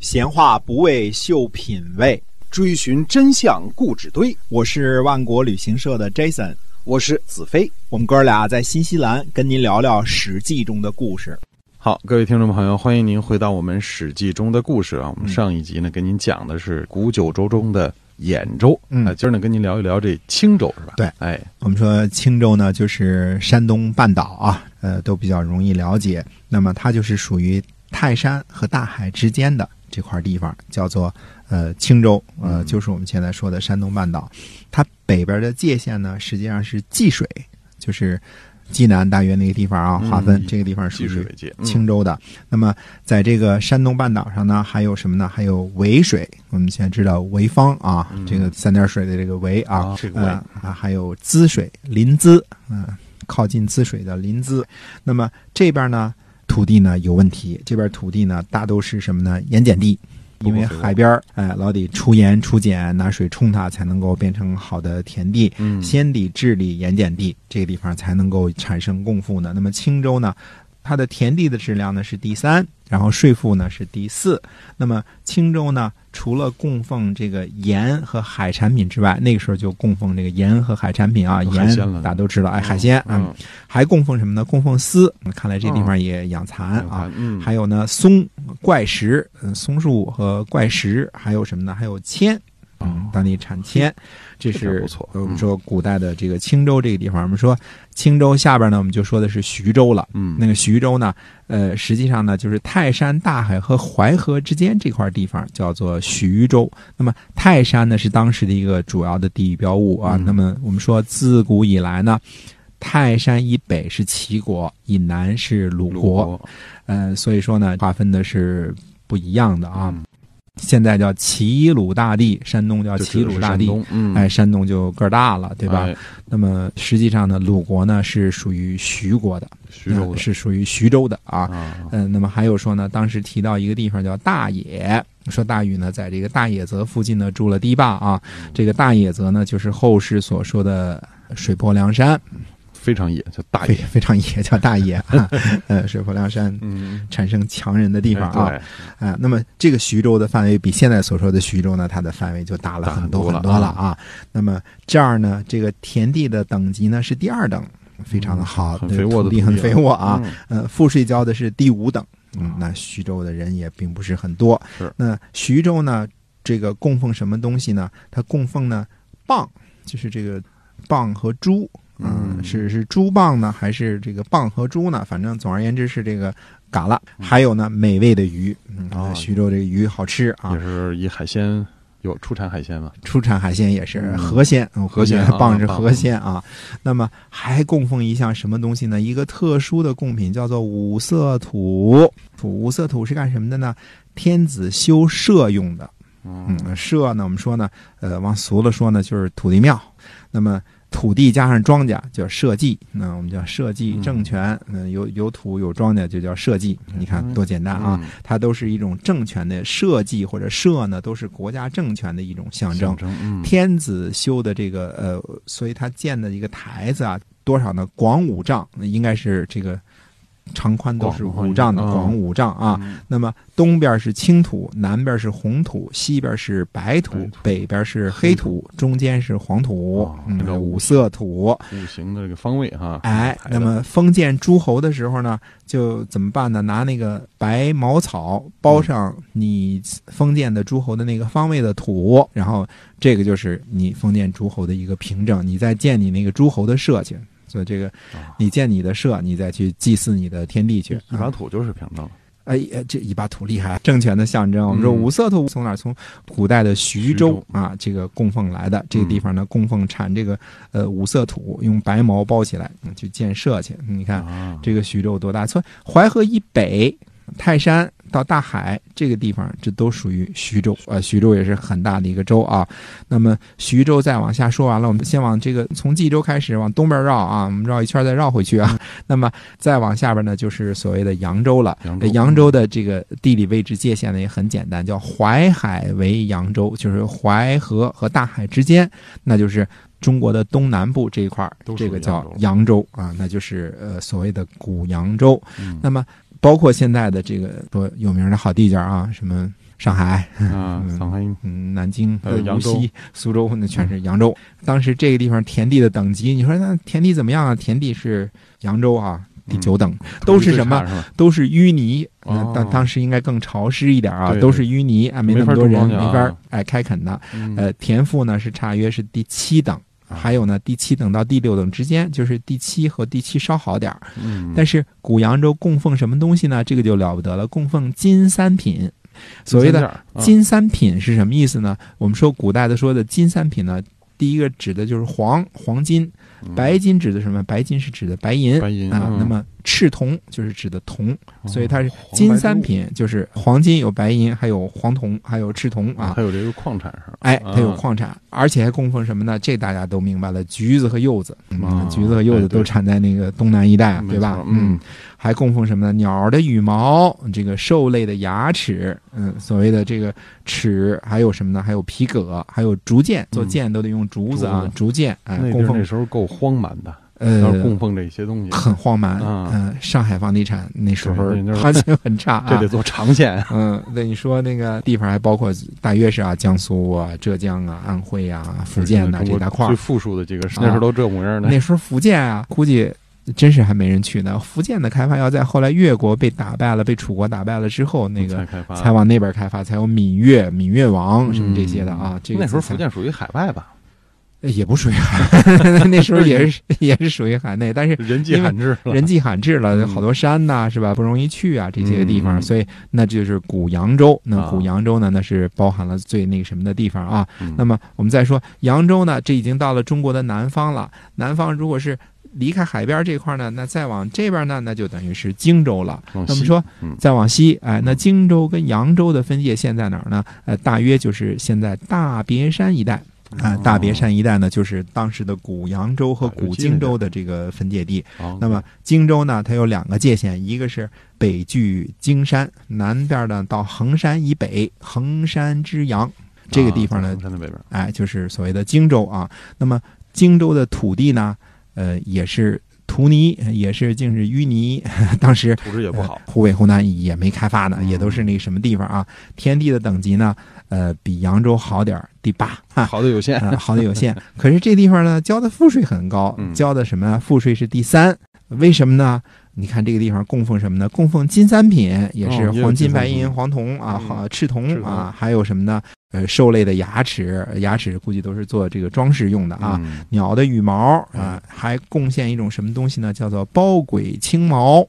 闲话不为秀品味，追寻真相故纸堆。我是万国旅行社的 Jason，我是子飞。我们哥俩在新西兰跟您聊聊《史记》中的故事。好，各位听众朋友，欢迎您回到我们《史记》中的故事啊。我们上一集呢，跟您讲的是古九州中的兖州，嗯啊，今儿呢跟您聊一聊这青州是吧？对哎，我们说青州呢，就是山东半岛啊，呃，都比较容易了解。那么它就是属于泰山和大海之间的这块地方，叫做呃青州，呃，嗯就是我们现在说的山东半岛。它北边的界限呢，实际上是济水，就是济南大约那个地方啊，嗯划分以这个地方属于青州的。那么在这个山东半岛上呢，还有什么呢？还有潍水，我们现在知道潍坊啊，嗯这个三点水的这个潍啊，啊这个呃啊，还有滋水、临淄，嗯、靠近滋水的临淄。那么这边呢，土地呢有问题，这边土地呢大都是什么呢？盐碱地。因为海边儿，哎，老得出盐出碱，拿水冲它，才能够变成好的田地。嗯，先得治理盐碱地，这个地方才能够产生贡赋呢。那么青州呢，它的田地的质量呢是第三，然后税赋呢是第四。那么青州呢，除了供奉这个盐和海产品之外，那个时候就供奉这个盐和海产品啊，盐大家都知道，哎，海鲜，啊，还供奉什么呢？供奉丝，嗯看来这地方也养蚕啊。嗯，还有呢，松、怪石，嗯，松树和怪石，还有什么呢？还有铅，嗯，当地产铅，这这是不错呃我们说古代的这个青州这个地方。我们说青州下边呢，我们就说的是徐州了。嗯，那个徐州呢，呃，实际上呢，就是泰山、大海和淮河之间这块地方叫做徐州。那么泰山呢，是当时的一个主要的地域标物啊。嗯那么我们说自古以来呢，泰山以北是齐国，以南是鲁鲁国。国呃，所以说呢，划分的是不一样的啊。嗯现在叫齐鲁大地，山东叫齐鲁大地。嗯，哎，山东就个儿大了，对吧？哎？那么实际上呢，鲁国呢是属于徐国的，徐州呃是属于徐州的啊。啊，嗯、那么还有说呢，当时提到一个地方叫大野，说大禹呢在这个大野泽附近呢筑了堤坝啊。嗯这个大野泽呢，就是后世所说的水泊梁山，非常野，叫大非野，非常野，叫大野 啊。呃，水泊梁山嗯，产生强人的地方啊。哎啊，那么这个徐州的范围比现在所说的徐州呢，它的范围就大了很多很多了啊。那么这儿呢，这个田地的等级呢是第二等，非常的好，对嗯很肥沃的土地很肥沃啊。嗯呃，赋税交的是第五等，嗯，那徐州的人也并不是很多。是那徐州呢，这个供奉什么东西呢？它供奉呢蚌，就是这个蚌和猪。嗯，嗯是是猪蚌呢，还是这个蚌和猪呢？反正总而言之是这个嘎啦，还有呢美味的鱼。嗯，哦徐州这个鱼好吃啊也，是以海鲜有出产海鲜吗，出产海鲜也是嗯河鲜，嗯河鲜蚌是河鲜啊。那么还供奉一项什么东西呢？一个特殊的贡品叫做五色土。五色土是干什么的呢？天子修社用的。嗯嗯，社呢，我们说呢，呃，往俗了说呢，就是土地庙。那么土地加上庄稼叫社稷，那我们叫社稷嗯政权。嗯，有有土有庄稼就叫社稷。你看多简单啊！嗯它都是一种政权的社稷或者社呢，都是国家政权的一种象征。征，嗯，天子修的这个呃，所以他建的一个台子啊，多少呢？广五丈，那应该是这个长宽都是五丈的嗯广五丈啊。嗯，那么东边是青土，南边是红土，西边是白土，北边是黑土，中间是黄土哦，嗯这个五色土。五行的这个方位哈，哎，那么封建诸侯的时候呢，就怎么办呢？拿那个白茅草包上你封建的诸侯的那个方位的土，然后这个就是你封建诸侯的一个凭证，你再建你那个诸侯的社去。所以这个啊你建你的社，你再去祭祀你的天地去。一把啊土就是平等，哎，呃这一把土厉害，政权的象征。我们说嗯五色土从哪儿？从古代的徐州啊，这个供奉来的。这个地方呢，供奉产这个呃五色土，用白毛包起来，嗯去建设去。你看啊，这个徐州多大？从淮河以北，泰山到大海这个地方，这都属于徐州。呃，徐州也是很大的一个州啊。那么徐州再往下说完了，我们先往这个从冀州开始往东边绕啊，我们绕一圈再绕回去啊。那么再往下边呢，就是所谓的扬州了。扬州呃扬州的这个地理位置界限呢也很简单，叫淮海为扬州，就是淮河和大海之间，那就是中国的东南部这一块这个叫扬扬州啊，那就是呃所谓的古扬州。嗯那么包括现在的这个说有名的好地界儿啊，什么上海、啊，嗯上海。嗯南京、还有扬州。无锡、苏州，那全是扬州。当时这个地方田地的等级，你说那田地怎么样啊？田地是扬州啊，第九等，都是什么？都是淤泥，呃哦。当当时应该更潮湿一点啊，对。都是淤泥，啊，没那么多人，没法啊哎开垦的。嗯。呃，田赋呢是差约是第七等，啊还有呢第七等到第六等之间，就是第七和第七稍好点儿。嗯，但是古扬州供奉什么东西呢？这个就了不得了，供奉金三品。所谓的的金三品是什么意思呢？我们说古代的说的金三品呢，第一个指的就是黄黄金，白金指的什么？白金是指的白银嗯白银啊。嗯那么赤铜就是指的铜，所以它是金三品，就是黄金有白银，还有黄铜，还有赤铜啊。还有这个矿产上，哎，它有啊矿产，而且还供奉什么呢？这大家都明白了，橘子和柚子，橘子和柚子都产在那个东南一带，对吧？嗯，还供奉什么呢？鸟儿的羽毛，这个兽类的牙齿，嗯，所谓的这个齿，还有什么呢？还有皮革，还有竹剑，做剑都得用竹子啊，竹剑，哎，供奉时候够荒蛮的，呃。供奉这些东西，很荒蛮，啊嗯、上海房地产那时候行情很差啊 这得，做长线，嗯，那你说那个地方还包括大约是啊，江苏啊、浙江啊、安徽啊、福建呐、中国这大块最。富庶的几个，那时候都这模样的，那时候福建啊，估计真是还没人去呢。福建的开发要在后来越国被打败了，被楚国打败了之后，那个才开发，才往那边开发，才有闽越、闽越王什么这些的啊。嗯这个那时候福建属于海外吧，也不属于海，那时候也是 也是属于海内，但是人迹罕至了，人迹罕至了，嗯好多山呐、是吧？不容易去啊，这些地方，所以那就是古扬州。那啊古扬州呢，那是包含了最那个什么的地方啊。嗯那么我们再说扬州呢，这已经到了中国的南方了。南方如果是离开海边这块呢，那再往这边呢，那就等于是荆州了。往西那么说嗯，再往西，哎，那荆州跟扬州的分界线在哪儿呢？呃，大约就是现在大别山一带。啊、哦大别山一带呢，就是当时的古扬州和古荆州的这个分界地。哦那么荆州呢，它有两个界限，一个是北距荆山，南边呢到衡山以北，衡山之阳这个地方呢啊，山的北边，哎，就是所谓的荆州啊。那么荆州的土地呢，呃，也是土泥，也是竟是淤泥。当时土质也不好，湖北、湖南也没开发呢，嗯也都是那什么地方啊？天地的等级呢，呃，比扬州好点儿，第八。哈好的有限，啊，好的有限。可是这地方呢，交的赋税很高，嗯交的什么呢？赋税是第三，为什么呢？你看这个地方供奉什么呢？供奉金三品，也是黄金、白银、黄铜啊，赤铜啊，还有什么呢？呃，兽类的牙齿，牙齿估计都是做这个装饰用的啊。嗯鸟的羽毛啊，还贡献一种什么东西呢？叫做包鬼青毛。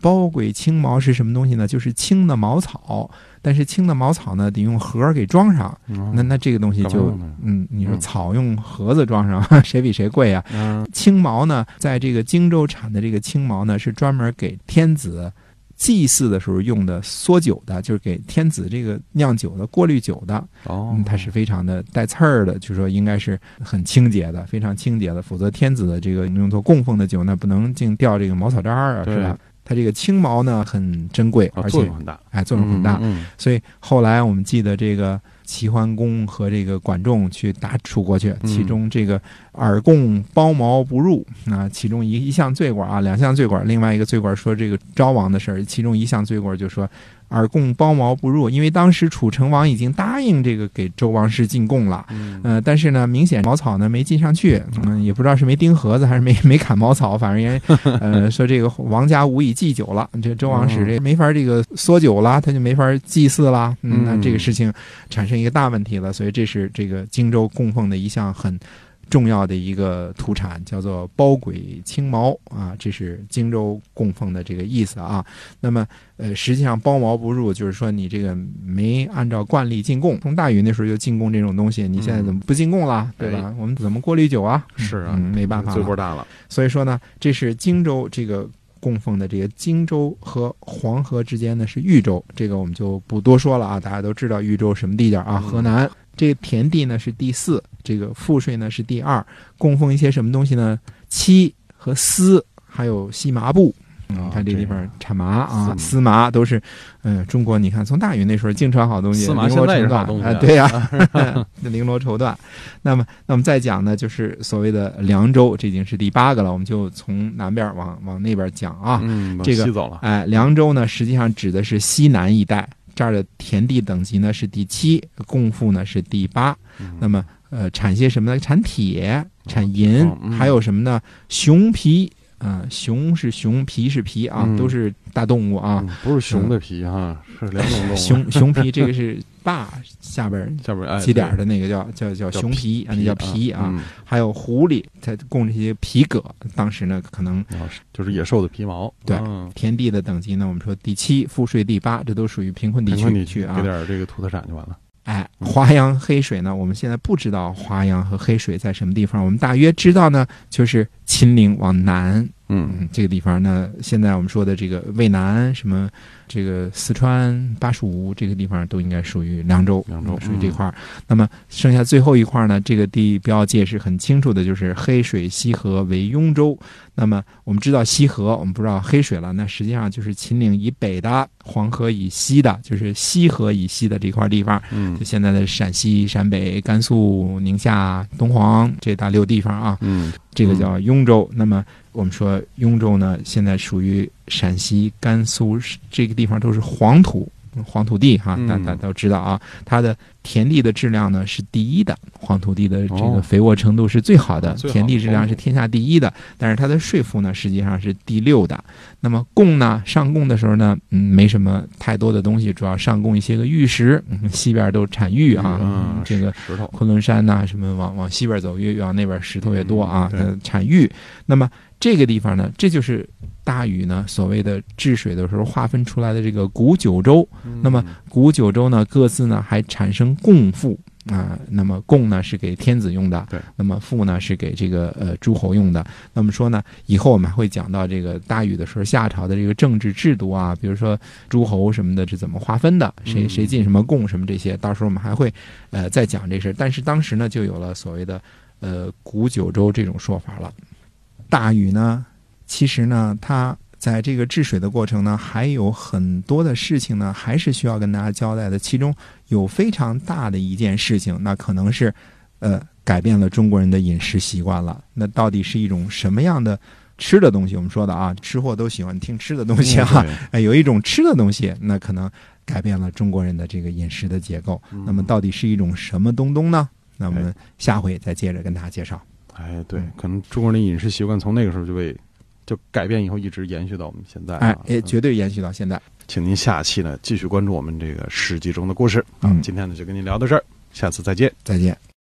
包鬼青毛是什么东西呢？就是青的茅草，但是青的茅草呢，得用盒儿给装上。哦那那这个东西就嗯，你说嗯草用盒子装上，谁比谁贵啊？嗯青茅呢，在这个荆州产的这个青茅呢，是专门给天子祭祀的时候用的缩酒的，就是给天子这个酿酒的、过滤酒的。哦嗯，，它是非常的带刺儿的，就说应该是很清洁的，非常清洁的，否则天子的这个用作供奉的酒，那不能净掉这个茅草渣儿啊，是吧？它这个青毛呢很珍贵，啊而且作用很大，哎作用很大，嗯，所以后来我们记得这个齐桓公和这个管仲去打楚国去，嗯。其中这个耳贡包毛不入啊，其中一一项罪过啊，两项罪过，另外一个罪过说这个昭王的事儿，其中一项罪过就说耳贡包茅不入，因为当时楚成王已经答应这个给周王室进贡了。嗯。呃，但是呢，明显茅草呢没进上去，嗯，也不知道是没钉盒子 还是没没砍茅草，反正也，呃，说这个王家无以祭酒了，这周王室这没法这个缩酒了，他就没法祭祀了，嗯，那这个事情产生一个大问题了，所以这是这个荆州供奉的一项很重要的一个土产，叫做包鬼青毛啊，这是荆州供奉的这个意思啊。那么，呃，实际上包毛不入，就是说你这个没按照惯例进贡。从大禹那时候就进贡这种东西，你现在怎么不进贡了，对吧？我们怎么过滤酒啊？是啊，嗯，没办法了罪过大了，所以说呢，这是荆州这个供奉的这个荆州和黄河之间呢是豫州，这个我们就不多说了啊，大家都知道豫州什么地界啊？嗯河南。这个田地呢是第四，这个赋税呢是第二，供奉一些什么东西呢？漆和丝，还有细麻布。嗯，哦看这地方产麻啊，丝丝麻都是，嗯、中国你看从大禹那时候净传好东西，丝麻绫罗绸现在也是好缎啊，东西啊对呀、绫罗绸缎。那么，那我们再讲呢，就是所谓的凉州，这已经是第八个了，我们就从南边往往那边讲啊。嗯，往这个西走了，哎，凉州呢，实际上指的是西南一带。这儿的田地等级呢是第七，共富呢是第八。那么呃，产些什么呢？产铁、产银，还有什么呢？熊皮啊、熊是熊，皮是皮啊，嗯都是大动物啊。嗯不是熊的皮哈，是两种动物。熊熊皮这个是霸下边儿下边哎起点儿的那个叫叫叫叫熊皮啊，那叫皮啊。嗯还有狐狸，它供这些皮革。当时呢，可能就是野兽的皮毛。对嗯田地的等级呢，我们说第七，赋税第八，这都属于贫困地贫困地区啊给。点儿这个土特产就完了。哎，华阳黑水呢，我们现在不知道华阳和黑水在什么地方，我们大约知道呢，就是秦岭往南，嗯嗯，这个地方那，现在我们说的这个渭南什么，这个四川巴蜀这个地方都应该属于凉州，凉州嗯属于这块儿。那么剩下最后一块呢，这个地标界是很清楚的，就是黑水西河为雍州。那么我们知道西河，我们不知道黑水了，那实际上就是秦岭以北的，黄河以西的，就是西河以西的这块地方。嗯就现在的陕西、陕北、甘肃、宁夏、敦煌这大六地方啊，嗯这个叫雍州。那么我们说雍州呢，现在属于陕西、甘肃这个地方都是黄土。黄土地哈，嗯大大家都知道啊，它的田地的质量呢是第一的，黄土地的这哦个肥沃程度是最好的，田地质量是天下第一的，但是它的税负呢实际上是第六的。那么贡呢，上贡的时候呢，嗯，没什么太多的东西，主要上贡一些个玉石，嗯，西边都产玉啊，嗯，这个石头。昆仑山呐、什么往往西边走越越往那边石头越多啊，产玉。那么这个地方呢，这就是大禹呢所谓的治水的时候划分出来的这个古九州。那么古九州呢，各自呢还产生共赋。啊，那么共呢是给天子用的，对，那么赋呢是给这个呃诸侯用的。那么说呢，以后我们还会讲到这个大禹的时候，夏朝的这个政治制度啊，比如说诸侯什么的是怎么划分的，谁嗯谁进什么贡什么这些，到时候我们还会呃再讲这事儿。但是当时呢，就有了所谓的呃古九州这种说法了。大禹呢，其实呢，他在这个治水的过程呢，还有很多的事情呢，还是需要跟大家交代的。其中有非常大的一件事情，那可能是呃改变了中国人的饮食习惯了。那到底是一种什么样的吃的东西？我们说的啊，吃货都喜欢听吃的东西啊。对哎，有一种吃的东西，那可能改变了中国人的这个饮食的结构。嗯那么到底是一种什么东东呢？那我们下回再接着跟大家介绍。哎，对嗯，可能中国人的饮食习惯从那个时候就被就改变以后，一直延续到我们现在啊。哎，也嗯绝对延续到现在。请您下期呢继续关注我们这个《史记》中的故事。嗯，今天呢就跟您聊到这儿，下次再见。再见。